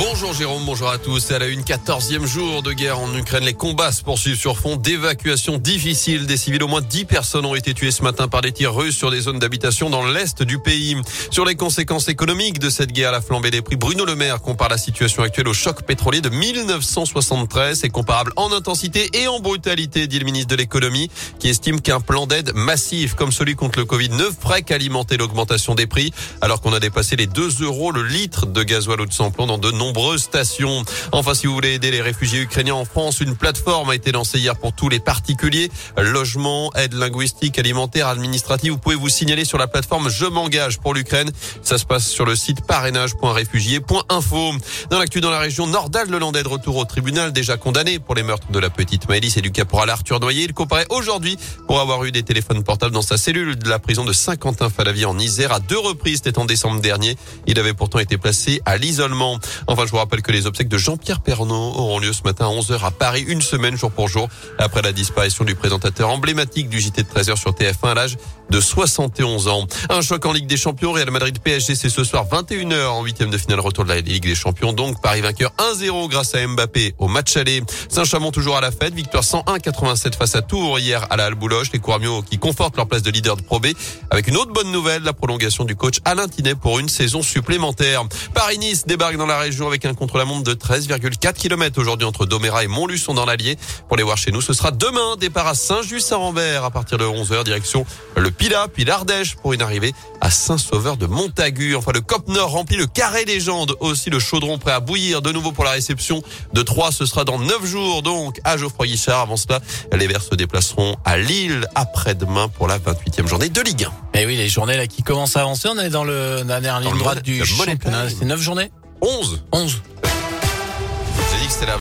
Bonjour Jérôme, bonjour à tous. À la une quatorzième jour de guerre en Ukraine, les combats se poursuivent sur fond d'évacuation difficile des civils. Au moins dix personnes ont été tuées ce matin par des tirs russes sur des zones d'habitation dans l'est du pays. Sur les conséquences économiques de cette guerre, la flambée des prix, Bruno Le Maire compare la situation actuelle au choc pétrolier de 1973. C'est comparable en intensité et en brutalité, dit le ministre de l'économie, qui estime qu'un plan d'aide massif comme celui contre le Covid ne ferait qu'alimenter l'augmentation des prix, alors qu'on a dépassé les 2 euros le litre de gasoil ou de sans dans de Enfin, si vous voulez aider les réfugiés ukrainiens en France, une plateforme a été lancée hier pour tous les particuliers. Logement, aide linguistique, alimentaire, administrative. Vous pouvez vous signaler sur la plateforme Je m'engage pour l'Ukraine. Ça se passe sur le site parrainage.réfugiés.info. Dans l'actu dans la région, Nordal Lelandais de retour au tribunal, déjà condamné pour les meurtres de la petite Maëlys et du caporal Arthur Noyer. Il comparait aujourd'hui pour avoir eu des téléphones portables dans sa cellule de la prison de Saint-Quentin-Falavier en Isère à deux reprises. C'était en décembre dernier. Il avait pourtant été placé à l'isolement. Je vous rappelle que les obsèques de Jean-Pierre Pernaud auront lieu ce matin à 11h à Paris, une semaine jour pour jour, après la disparition du présentateur emblématique du JT de 13h sur TF1 à l'âge de 71 ans. Un choc en Ligue des Champions, Real Madrid PSG, c'est ce soir 21h en huitième de finale retour de la Ligue des Champions. Donc Paris vainqueur 1-0 grâce à Mbappé au match aller. Saint-Chamond toujours à la fête, victoire 101-87 face à Tours hier à la Albouloche. Les Couramio qui confortent leur place de leader de Pro B avec une autre bonne nouvelle, la prolongation du coach Alain Tinet pour une saison supplémentaire. Paris-Nice débarque dans la région avec un contre-la-montre de 13,4 km aujourd'hui entre Doméra et Montluçon dans l'Allier. Pour les voir chez nous, ce sera demain, départ à Saint-Just-Saint-Rambert à partir de 11h, direction le Pila, puis l'Ardèche pour une arrivée à Saint-Sauveur de Montagu. Enfin, le Cop Nord remplit le carré légende, aussi le chaudron prêt à bouillir de nouveau pour la réception de 3. Ce sera dans 9 jours, donc, à Geoffroy Guichard. Avant cela, les Verts se déplaceront à Lille après-demain pour la 28e journée de Ligue 1. Et eh oui, les journées là qui commencent à avancer, on est dans le, la dernière ligne droite du championnat. C'est 9 journées? 11 11